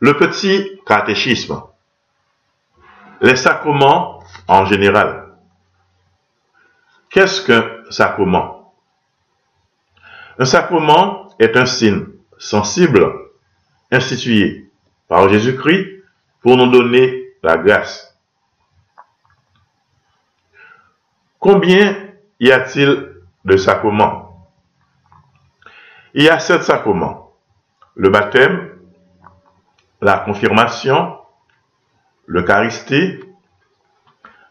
Le petit catéchisme. Les sacrements en général. Qu'est-ce qu'un sacrement? Un sacrement est un signe sensible institué par Jésus-Christ pour nous donner la grâce. Combien y a-t-il de sacrements? Il y a sept sacrements. Le baptême, la confirmation, l'Eucharistie,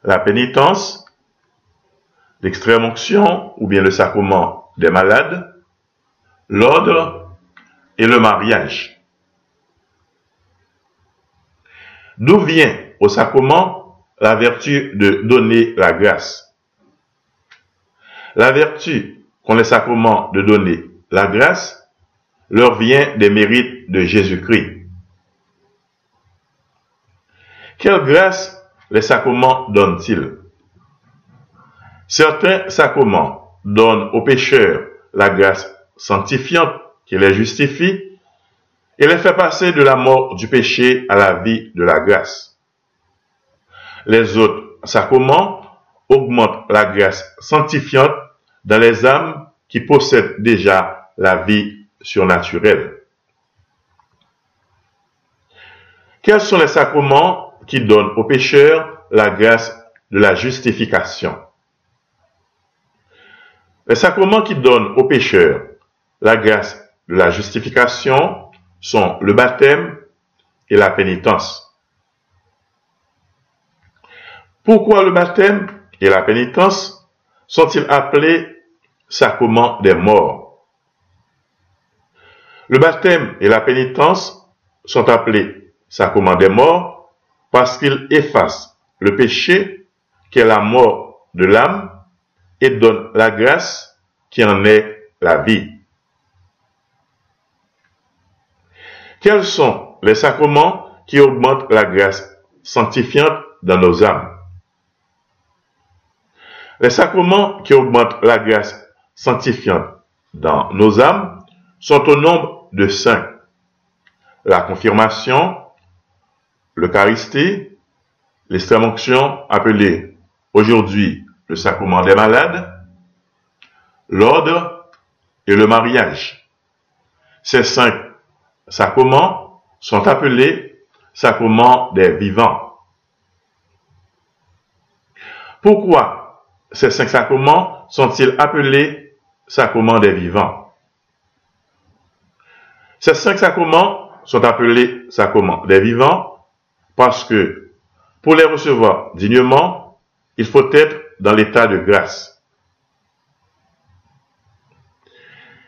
la pénitence, l'extrême onction ou bien le sacrement des malades, l'ordre et le mariage. D'où vient au sacrement la vertu de donner la grâce? La vertu qu'ont les sacrements de donner la grâce leur vient des mérites de Jésus-Christ. Quelle grâce les sacrements donnent-ils? Certains sacrements donnent aux pécheurs la grâce sanctifiante qui les justifie et les fait passer de la mort du péché à la vie de la grâce. Les autres sacrements augmentent la grâce sanctifiante dans les âmes qui possèdent déjà la vie surnaturelle. Quels sont les sacrements qui donnent aux pécheurs la grâce de la justification Les sacrements qui donnent aux pécheurs la grâce de la justification sont le baptême et la pénitence. Pourquoi le baptême et la pénitence sont-ils appelés sacrements des morts? Le baptême et la pénitence sont appelés sacrements des morts parce qu'ils effacent le péché qui est la mort de l'âme et donnent la grâce qui en est la vie. Quels sont les sacrements qui augmentent la grâce sanctifiante dans nos âmes? Les sacrements qui augmentent la grâce sanctifiante dans nos âmes sont au nombre de cinq. La confirmation, l'Eucharistie, l'extrême onction appelée aujourd'hui le sacrement des malades, l'ordre et le mariage. Ces cinq sacrements sont appelés sacrements des vivants. Pourquoi ces cinq sacrements sont-ils appelés sacrements des vivants? Ces cinq sacrements sont appelés sacrements des vivants parce que pour les recevoir dignement, il faut être dans l'état de grâce.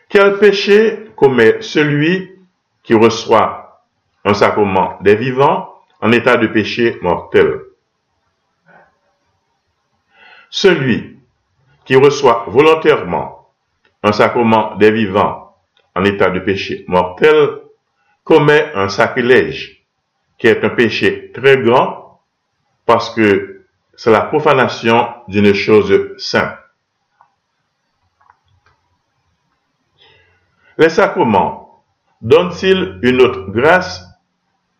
Quel péché commet celui qui reçoit un sacrement des vivants en état de péché mortel? Celui qui reçoit volontairement un sacrement des vivants en état de péché mortel commet un sacrilège qui est un péché très grand parce que c'est la profanation d'une chose sainte. Les sacrements donne-t-il une autre grâce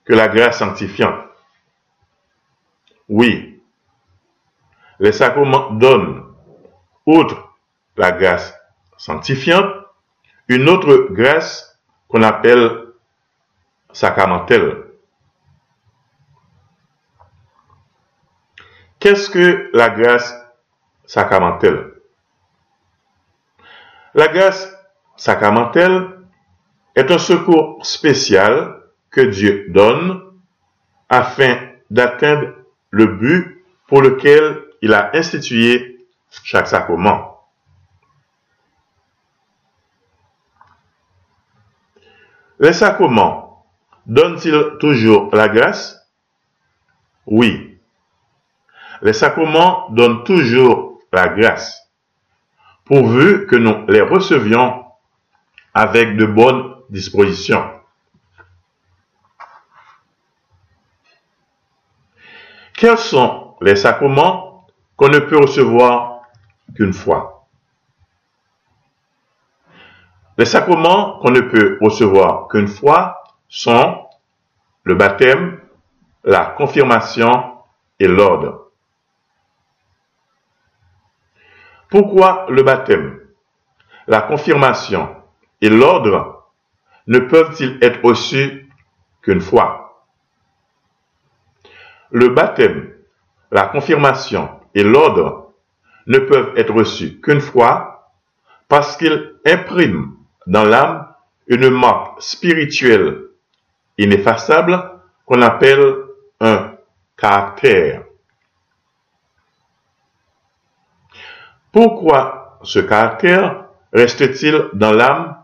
que la grâce sanctifiante? Oui. Les sacrements donnent, outre la grâce sanctifiante, une autre grâce qu'on appelle sacramentelle. Qu'est-ce que la grâce sacramentelle? La grâce sacramentelle est un secours spécial que Dieu donne afin d'atteindre le but pour lequel il a institué chaque sacrement. Les sacrements donnent-ils toujours la grâce? Oui. Les sacrements donnent toujours la grâce, pourvu que nous les recevions avec de bonnes disposition. Quels sont les sacrements qu'on ne peut recevoir qu'une fois? Les sacrements qu'on ne peut recevoir qu'une fois sont le baptême, la confirmation et l'ordre. Pourquoi le baptême, la confirmation et l'ordre ne peuvent-ils être reçus qu'une fois? Le baptême, la confirmation et l'ordre ne peuvent être reçus qu'une fois parce qu'ils impriment dans l'âme une marque spirituelle ineffaçable qu'on appelle un caractère. Pourquoi ce caractère reste-t-il dans l'âme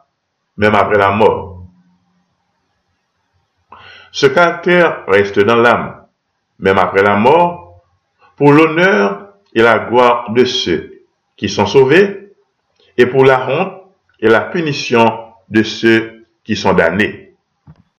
même après la mort? Ce caractère reste dans l'âme même après la mort pour l'honneur et la gloire de ceux qui sont sauvés et pour la honte et la punition de ceux qui sont damnés.